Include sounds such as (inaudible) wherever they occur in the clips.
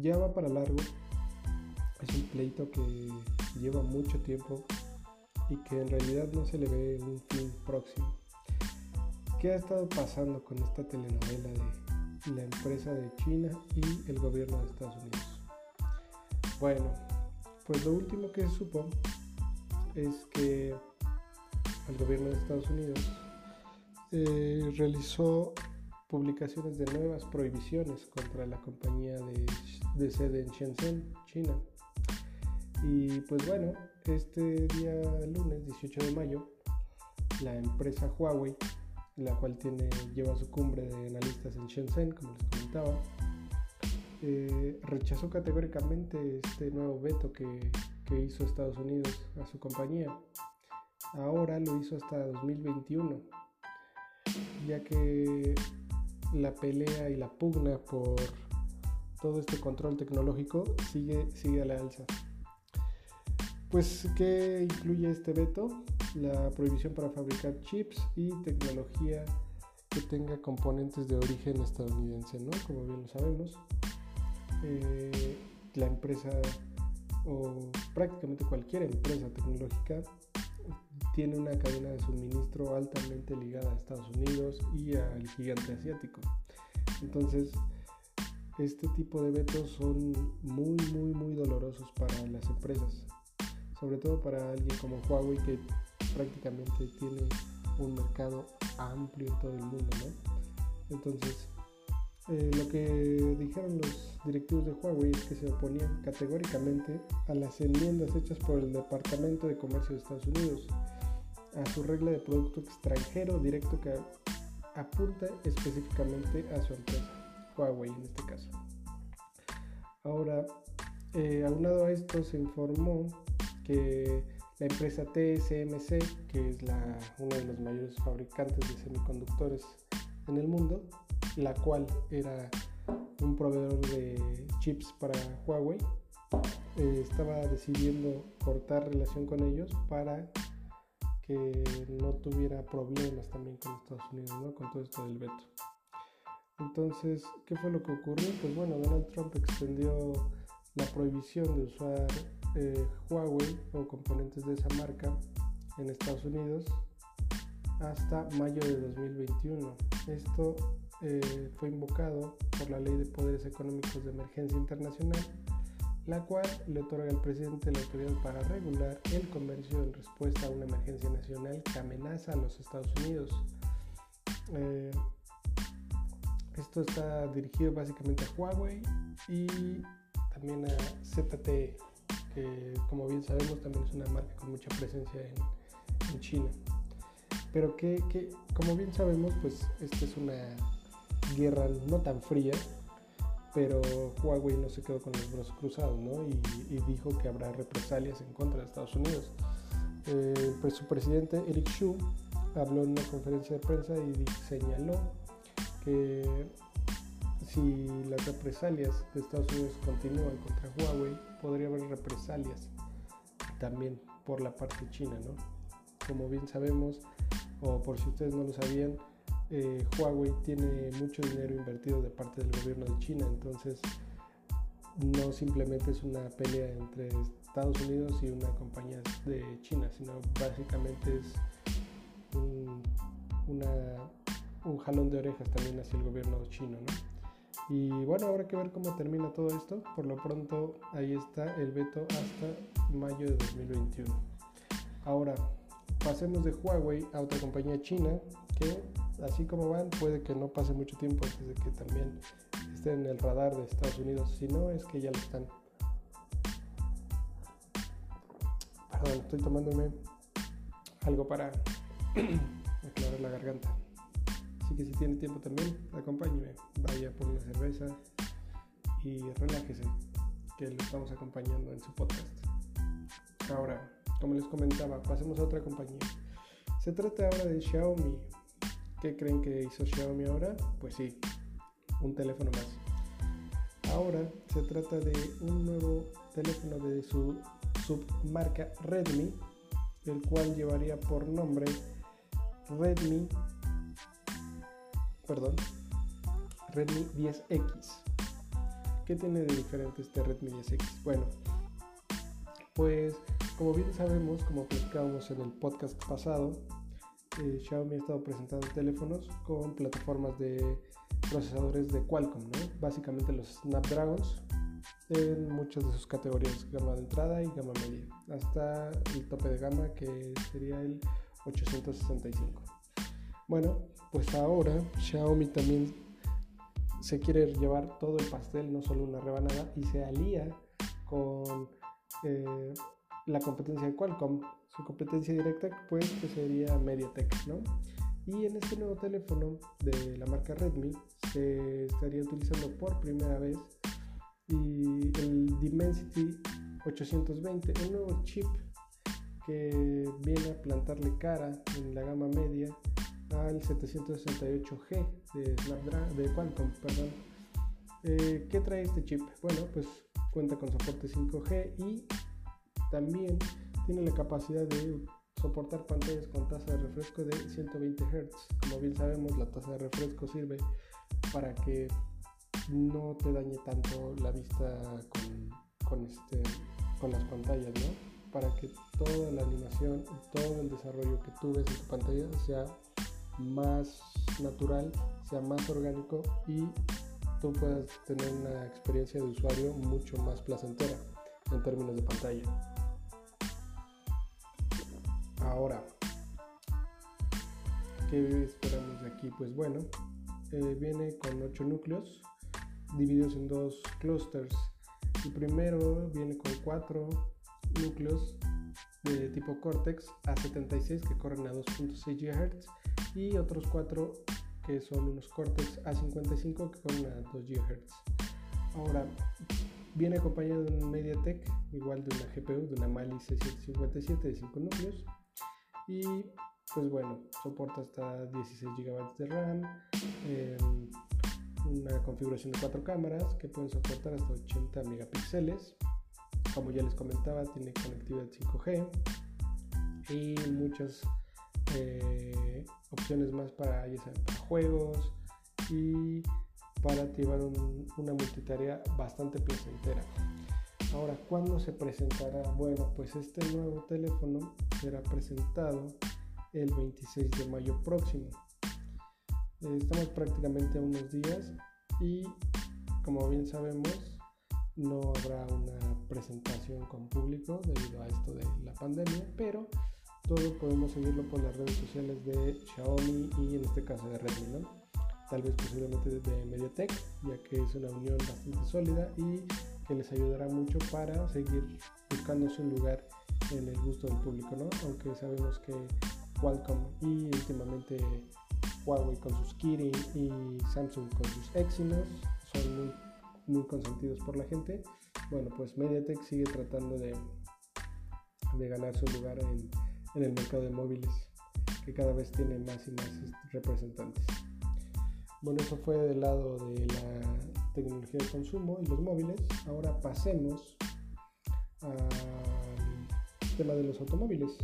ya va para largo. Es un pleito que lleva mucho tiempo y que en realidad no se le ve un fin próximo. ¿Qué ha estado pasando con esta telenovela de la empresa de China y el gobierno de Estados Unidos? Bueno, pues lo último que se supo es que el gobierno de Estados Unidos eh, realizó publicaciones de nuevas prohibiciones contra la compañía de, de sede en Shenzhen, China. Y pues bueno, este día lunes 18 de mayo, la empresa Huawei, la cual tiene, lleva su cumbre de analistas en Shenzhen, como les comentaba, eh, rechazó categóricamente este nuevo veto que, que hizo Estados Unidos a su compañía. Ahora lo hizo hasta 2021, ya que la pelea y la pugna por todo este control tecnológico sigue, sigue a la alza. Pues, ¿qué incluye este veto? La prohibición para fabricar chips y tecnología que tenga componentes de origen estadounidense, ¿no? Como bien lo sabemos, eh, la empresa o prácticamente cualquier empresa tecnológica tiene una cadena de suministro altamente ligada a Estados Unidos y al gigante asiático. Entonces, este tipo de vetos son muy, muy, muy dolorosos para las empresas sobre todo para alguien como Huawei que prácticamente tiene un mercado amplio en todo el mundo, ¿no? Entonces, eh, lo que dijeron los directivos de Huawei es que se oponían categóricamente a las enmiendas hechas por el Departamento de Comercio de Estados Unidos a su regla de producto extranjero directo que apunta específicamente a su empresa, Huawei en este caso. Ahora, eh, aunado a esto, se informó que la empresa TSMC, que es la, uno de los mayores fabricantes de semiconductores en el mundo, la cual era un proveedor de chips para Huawei, eh, estaba decidiendo cortar relación con ellos para que no tuviera problemas también con Estados Unidos, ¿no? con todo esto del veto. Entonces, ¿qué fue lo que ocurrió? Pues bueno, Donald Trump extendió la prohibición de usar eh, Huawei o componentes de esa marca en Estados Unidos hasta mayo de 2021. Esto eh, fue invocado por la Ley de Poderes Económicos de Emergencia Internacional, la cual le otorga al presidente la autoridad para regular el comercio en respuesta a una emergencia nacional que amenaza a los Estados Unidos. Eh, esto está dirigido básicamente a Huawei y también a ZTE, que como bien sabemos también es una marca con mucha presencia en, China. Pero que, como bien sabemos, pues esta es una guerra no tan fría, pero Huawei no se quedó con los brazos cruzados, ¿no? Y, dijo que habrá represalias en contra de Estados Unidos. Eh, pues su presidente Eric Xu habló en una conferencia de prensa y señaló que si las represalias de Estados Unidos continúan contra Huawei, podría haber represalias también por la parte china, ¿no? Como bien sabemos, o por si ustedes no lo sabían, eh, Huawei tiene mucho dinero invertido de parte del gobierno de China, entonces no simplemente es una pelea entre Estados Unidos y una compañía de China, sino básicamente es un, un jalón de orejas también hacia el gobierno chino, ¿no? Y bueno, habrá que ver cómo termina todo esto. Por lo pronto, ahí está el veto hasta mayo de 2021. Ahora, pasemos de Huawei a otra compañía china que, así como van, puede que no pase mucho tiempo antes de que también esté en el radar de Estados Unidos. Si no, es que ya lo están. Perdón, estoy tomándome algo para (clears throat) aclarar la garganta. Así que si tiene tiempo también, acompáñeme. Vaya por una cerveza y relájese, que lo estamos acompañando en su podcast. Ahora, como les comentaba, pasemos a otra compañía. Se trata ahora de Xiaomi. ¿Qué creen que hizo Xiaomi ahora? Pues sí, un teléfono más. Ahora se trata de un nuevo teléfono de su submarca Redmi, el cual llevaría por nombre Redmi perdón, Redmi 10X, ¿Qué tiene de diferente este Redmi 10X? Bueno, pues como bien sabemos, como platicábamos en el podcast pasado, eh, Xiaomi ha estado presentando teléfonos con plataformas de procesadores de Qualcomm, ¿no? básicamente los Snapdragons en muchas de sus categorías, gama de entrada y gama media, hasta el tope de gama que sería el 865. Bueno, pues ahora Xiaomi también se quiere llevar todo el pastel, no solo una rebanada, y se alía con eh, la competencia de Qualcomm. Su competencia directa, pues, que sería MediaTek, ¿no? Y en este nuevo teléfono de la marca Redmi se estaría utilizando por primera vez y el Dimensity 820, un nuevo chip que viene a plantarle cara en la gama media al 768G de, Snapdragon, de Qualcomm. Perdón. Eh, ¿Qué trae este chip? Bueno, pues cuenta con soporte 5G y también tiene la capacidad de soportar pantallas con tasa de refresco de 120 Hz. Como bien sabemos, la tasa de refresco sirve para que no te dañe tanto la vista con, este, las pantallas. Para que toda la animación y todo el desarrollo que tú ves en tu pantalla sea más natural, sea más orgánico y tú puedas tener una experiencia de usuario mucho más placentera en términos de pantalla. Ahora, ¿qué esperamos de aquí? Pues bueno, eh, viene con 8 núcleos divididos en dos clusters. El primero viene con 4 núcleos de tipo Cortex A76 que corren a 2.6 GHz y otros 4 que son unos Cortex A55 que corren a 2 GHz. Ahora, viene acompañado de un MediaTek, igual de una GPU, de una Mali C157 de 5 núcleos. Y pues bueno, soporta hasta 16 GB de RAM, em, una configuración de 4 cámaras que pueden soportar hasta 80 megapíxeles. Como ya les comentaba, tiene conectividad 5G y muchas eh, opciones más para, para juegos y para activar una multitarea bastante placentera. Ahora, ¿cuándo se presentará? Bueno, pues este nuevo teléfono será presentado el 26 de mayo próximo. Estamos prácticamente a unos días y como bien sabemos no habrá una presentación con público debido a esto de la pandemia, pero todo podemos seguirlo por las redes sociales de Xiaomi y en este caso de Redmi, ¿no? Tal vez posiblemente de MediaTek, ya que es una unión bastante sólida y que les ayudará mucho para seguir buscándose un lugar en el gusto del público, ¿no? Aunque sabemos que Qualcomm y últimamente Huawei con sus Kirin y Samsung con sus Exynos son muy, muy consentidos por la gente. Bueno, pues MediaTek sigue tratando de, de ganar su lugar en, en el mercado de móviles, que cada vez tiene más y más representantes. Bueno, eso fue del lado de la tecnología de consumo y los móviles. Ahora pasemos al tema de los automóviles.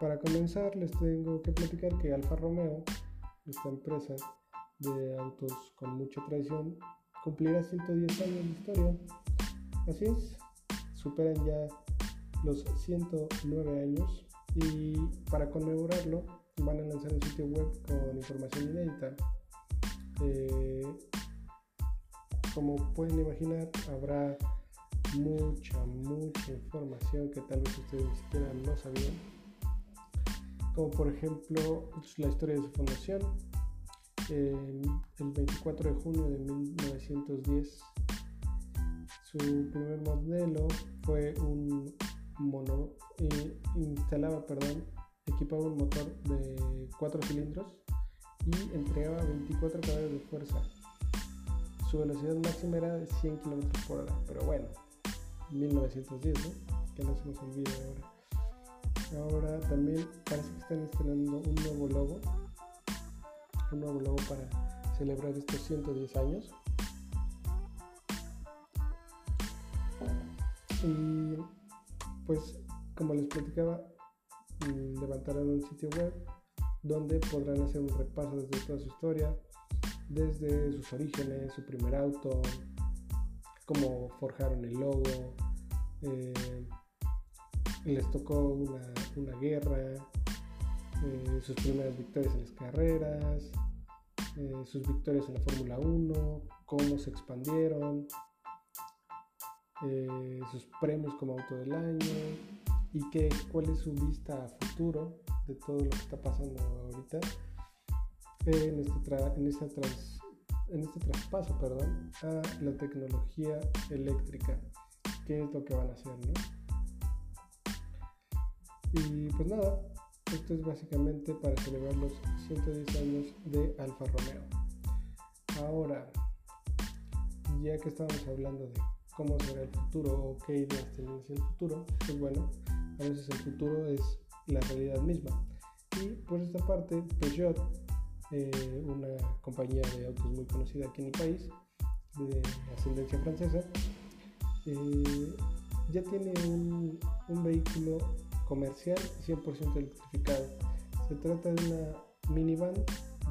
Para comenzar les tengo que platicar que Alfa Romeo, esta empresa de autos con mucha tradición, cumplirá 110 años de historia. Así es, superan ya los 109 años y para conmemorarlo van a lanzar un sitio web con información inédita. Eh, como pueden imaginar, habrá mucha, mucha información que tal vez ustedes ni siquiera no sabían. Como por ejemplo la historia de su fundación. el 24 de junio de 1910 su primer modelo fue un mono, eh, instalaba, perdón, equipaba un motor de 4 cilindros y entregaba 24 caballos de fuerza. Su velocidad máxima era de 100 km por hora, pero bueno, 1910, ¿no? Que no se nos olvide ahora. Ahora también parece que están estrenando un nuevo logo, un nuevo logo para celebrar estos 110 años. Y pues como les platicaba, mm, levantarán un sitio web donde podrán hacer un repaso desde toda su historia, desde sus orígenes, su primer auto, cómo forjaron el logo, eh, les tocó una, guerra, eh, sus primeras victorias en las carreras, eh, sus victorias en la Fórmula 1, cómo se expandieron, sus premios como auto del año y que, cuál es su vista a futuro de todo lo que está pasando ahorita en este, en este, en este traspaso perdón, a la tecnología eléctrica. ¿Qué es lo que van a hacer? ¿no? Y pues nada, esto es básicamente para celebrar los 110 años de Alfa Romeo. Ahora, ya que estamos hablando de cómo será el futuro o qué ideas tenemos en el futuro, pues bueno, a veces el futuro es la realidad misma. Y por esta parte, Peugeot, eh, una compañía de autos muy conocida aquí en el país, de ascendencia francesa, eh, ya tiene un, vehículo comercial 100% electrificado. Se trata de una minivan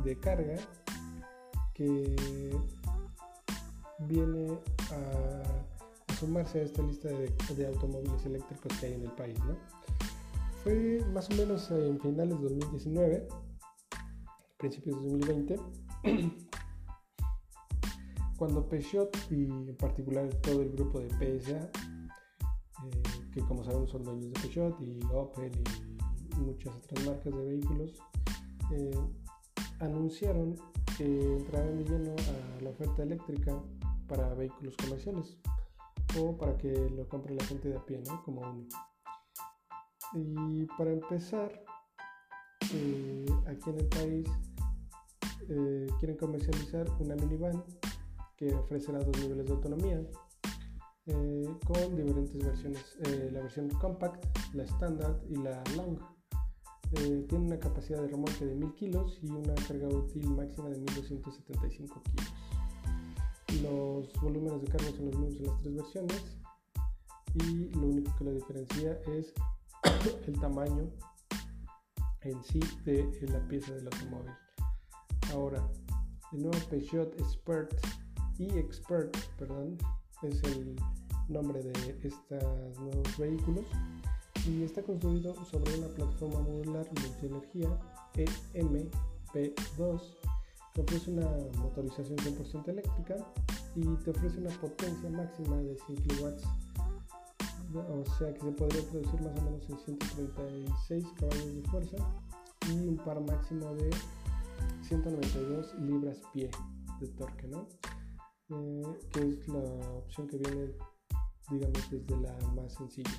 de carga que viene a, sumarse a esta lista de, automóviles eléctricos que hay en el país. Fue más o menos en finales de 2019, principios de 2020, (clears throat) cuando Peugeot y en particular todo el grupo de PSA que como sabemos son dueños de Peugeot y Opel y muchas otras marcas de vehículos, eh, anunciaron que entrarán de lleno a la oferta eléctrica para vehículos comerciales o para que lo compre la gente de a pie, ¿no? Como uno. Y para empezar, eh, aquí en el país eh, quieren comercializar una minivan que ofrecerá dos niveles de autonomía eh, con diferentes versiones. La versión compact, la standard y la long. Tiene una capacidad de remolque de 1000 kilos y una carga útil máxima de 1275 kilos. Los volúmenes de carga son los mismos en las tres versiones y lo único que la diferencia es (coughs) el tamaño en sí de la pieza del automóvil. Ahora, el nuevo Peugeot Expert y Expert, perdón, es el nombre de estos nuevos vehículos y está construido sobre una plataforma modular multienergía EMP2 que ofrece una motorización 100% eléctrica y te ofrece una potencia máxima de 100 kW o sea que se podría producir más o menos en 136 caballos de fuerza y un par máximo de 192 libras-pie de torque, ¿no? Eh, que es la opción que viene digamos desde la más sencilla.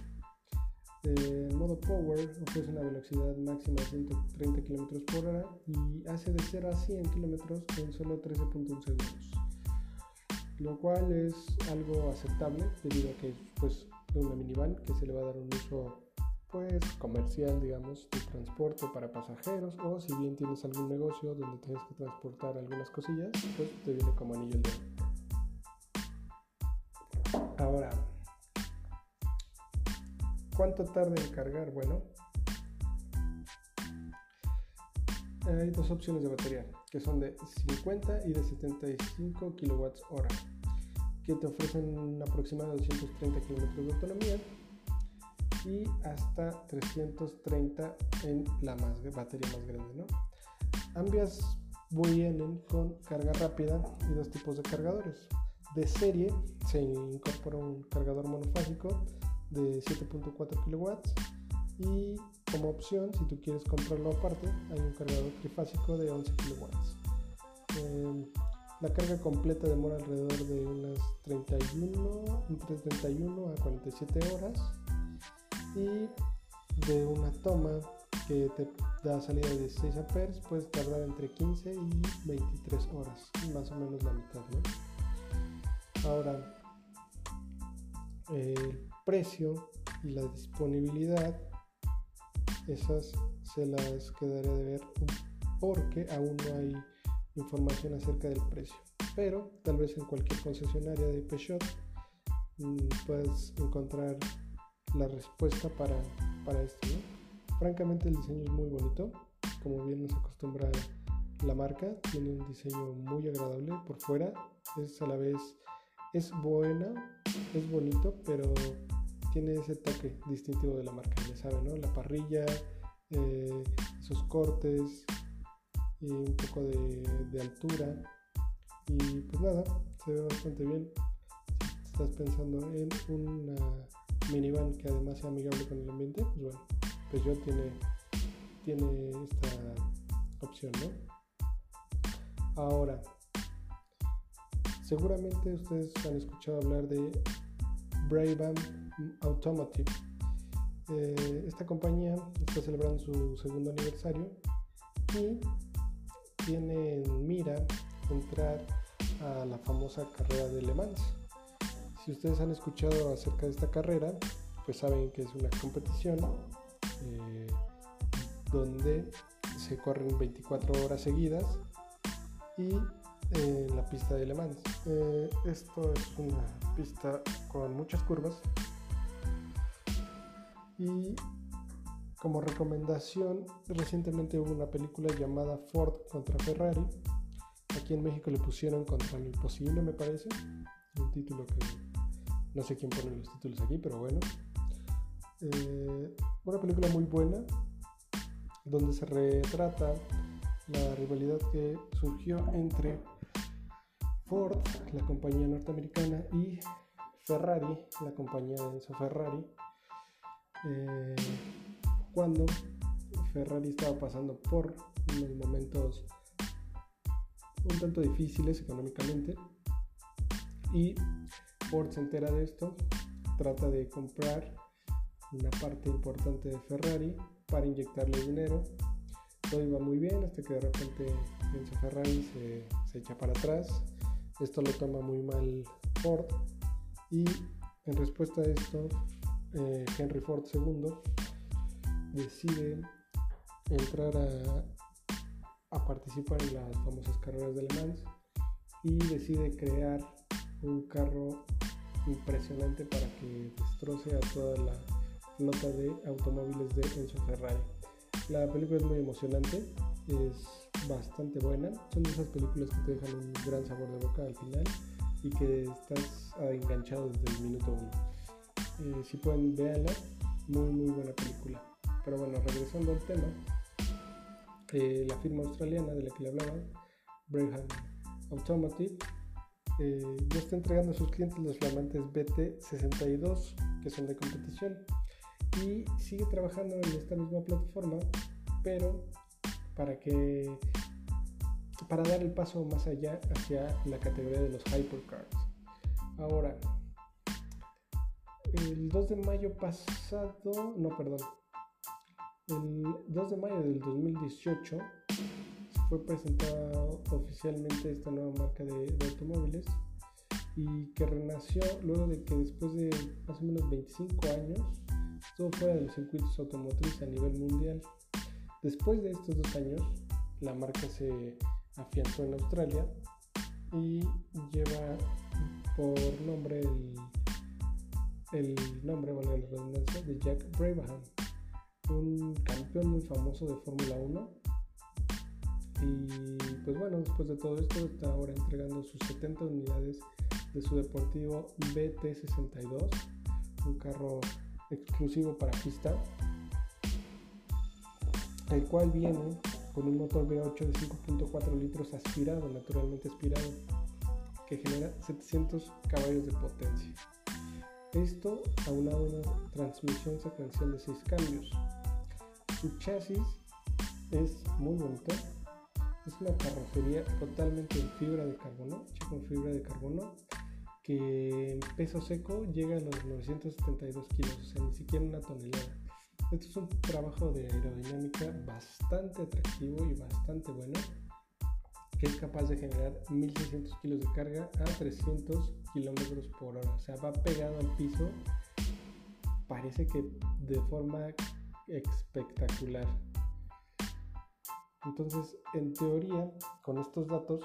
Eh, el modo Power ofrece una velocidad máxima de 130 km por hora y hace de 0 a 100 km en solo 13.1 segundos, lo cual es algo aceptable debido a que es pues, una minivan que se le va a dar un uso pues comercial, digamos, de transporte para pasajeros o si bien tienes algún negocio donde tienes que transportar algunas cosillas, pues te viene como anillo el dedo. Ahora, ¿Cuánto tarda en cargar? Bueno, hay dos opciones de batería que son de 50 y de 75 kWh que te ofrecen de 230 km de autonomía y hasta 330 en la más, batería más grande. ¿no? Ambas vienen con carga rápida y dos tipos de cargadores. De serie se incorpora un cargador monofásico de 7.4 kW y como opción si tú quieres comprarlo aparte hay un cargador trifásico de 11 kW la carga completa demora alrededor de unas 31 entre 31 a 47 horas y de una toma que te da salida de 16 amperes puedes tardar entre 15 y 23 horas más o menos la mitad ¿no? ahora el precio y la disponibilidad, esas se las quedaré de ver porque aún no hay información acerca del precio. Pero tal vez en cualquier concesionaria de Peugeot mm, puedes encontrar la respuesta para, para esto. Francamente el diseño es muy bonito, como bien nos acostumbra la marca, tiene un diseño muy agradable por fuera, es a la vez es buena, es bonito, pero tiene ese toque distintivo de la marca, ya saben, ¿no? La parrilla, eh, sus cortes y un poco de, altura. Y pues nada, se ve bastante bien. Si estás pensando en una minivan que además sea amigable con el ambiente, pues bueno, pues yo tiene, tiene esta opción, ¿no? Ahora, seguramente ustedes han escuchado hablar de Brabham Automotive. Eh, esta compañía está celebrando su segundo aniversario y tiene en mira entrar a la famosa carrera de Le Mans. Si ustedes han escuchado acerca de esta carrera, pues saben que es una competición eh, donde se corren 24 horas seguidas y en la pista de Le Mans. Eh, esto es una pista con muchas curvas y como recomendación recientemente hubo una película llamada Ford contra Ferrari. Aquí en México le pusieron contra lo imposible me parece. Un título que no sé quién pone los títulos aquí, pero bueno. Eh, una película muy buena donde se retrata la rivalidad que surgió entre Ford, la compañía norteamericana, y Ferrari, la compañía de Enzo Ferrari, eh, cuando Ferrari estaba pasando por unos momentos un tanto difíciles económicamente. Y Ford se entera de esto, trata de comprar una parte importante de Ferrari para inyectarle dinero. Todo iba muy bien hasta que de repente Enzo Ferrari se, echa para atrás. Esto lo toma muy mal Ford. Y en respuesta a esto eh, Henry Ford II decide entrar a, participar en las famosas carreras de Le Mans y decide crear un carro impresionante para que destroce a toda la flota de automóviles de Enzo Ferrari. La película es muy emocionante, es bastante buena. Son de esas películas que te dejan un gran sabor de boca al final y que estás enganchado desde el minuto uno. Eh, si pueden, véanla, muy muy buena película. Pero bueno, regresando al tema, eh, la firma australiana de la que le hablaba, Braham Automotive, eh, ya está entregando a sus clientes los flamantes BT62 que son de competición y sigue trabajando en esta misma plataforma, pero para que para dar el paso más allá hacia la categoría de los hypercars. Ahora, el 2 de mayo pasado, no, perdón, el 2 de mayo del 2018 fue presentada oficialmente esta nueva marca de, automóviles y que renació luego de que después de más o menos 25 años estuvo fuera de los circuitos automotrices a nivel mundial. Después de estos dos años, la marca se afianzó en Australia y lleva por nombre el, nombre, bueno, la redundancia, de Jack Brabham, un campeón muy famoso de Fórmula 1. Y pues bueno, después de todo esto, está ahora entregando sus 70 unidades de su deportivo BT62, un carro exclusivo para pista, el cual viene con un motor V8 de 5.4 litros aspirado, naturalmente aspirado, que genera 700 caballos de potencia. Esto a una transmisión secuencial de 6 cambios. Su chasis es muy bonito. Es una carrocería totalmente en fibra de carbono, hecha con fibra de carbono que en peso seco llega a los 972 kilos, o sea, ni siquiera una tonelada. Esto es un trabajo de aerodinámica bastante atractivo y bastante bueno, que es capaz de generar 1600 kilos de carga a 300 kilómetros por hora. O sea, va pegado al piso, parece que de forma espectacular. Entonces, en teoría, con estos datos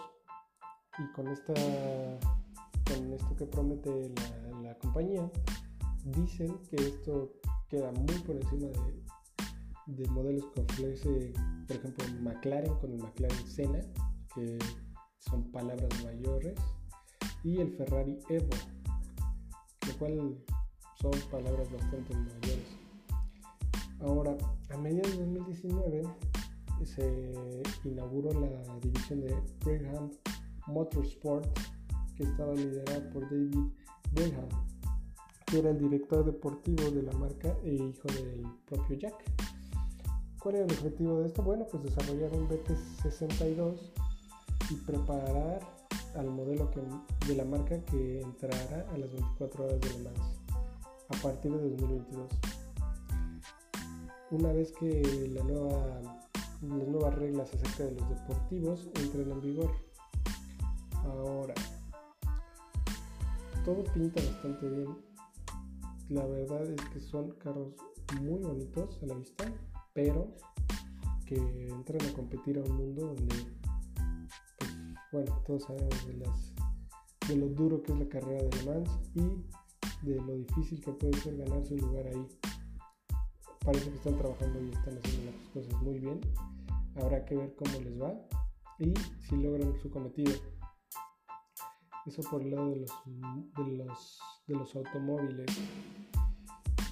y con esta con esto que promete la, compañía, dicen que esto queda muy por encima de, de modelos que ofrece, por ejemplo, McLaren con el McLaren Senna, que son palabras mayores. Y el Ferrari Evo, lo cual son palabras bastante mayores. Ahora, a mediados de 2019 se inauguró la división de Brigham Motorsport que estaba liderada por David Brigham, que era el director deportivo de la marca e hijo del propio Jack. ¿Cuál era el objetivo de esto? Bueno, pues desarrollar un BT62 y preparar al modelo de la marca que entrará a las 24 horas de Le Mans a partir de 2022. Una vez que la nueva, las nuevas reglas acerca de los deportivos entren en vigor. Ahora, todo pinta bastante bien. La verdad es que son carros muy bonitos a la vista, pero que entran a competir a un mundo donde, bueno, todos sabemos de, lo duro que es la carrera de Le Mans y de lo difícil que puede ser ganar su lugar ahí. Parece que están trabajando y están haciendo las cosas muy bien. Habrá que ver cómo les va y si logran su cometido. Eso por el lado de los, de los, de los automóviles.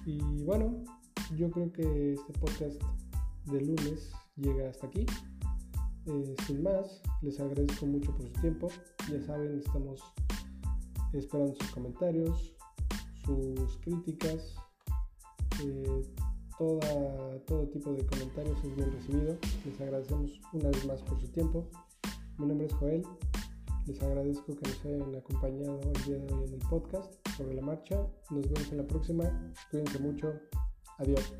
Y bueno, yo creo que este podcast de lunes llega hasta aquí. Eh, sin más, les agradezco mucho por su tiempo. Ya saben, estamos esperando sus comentarios, sus críticas, eh, todo tipo de comentarios es bien recibido. Les agradecemos una vez más por su tiempo. Mi nombre es Joel. Les agradezco que nos hayan acompañado el día de hoy en el podcast sobre la marcha. Nos vemos en la próxima. Cuídense mucho. Adiós.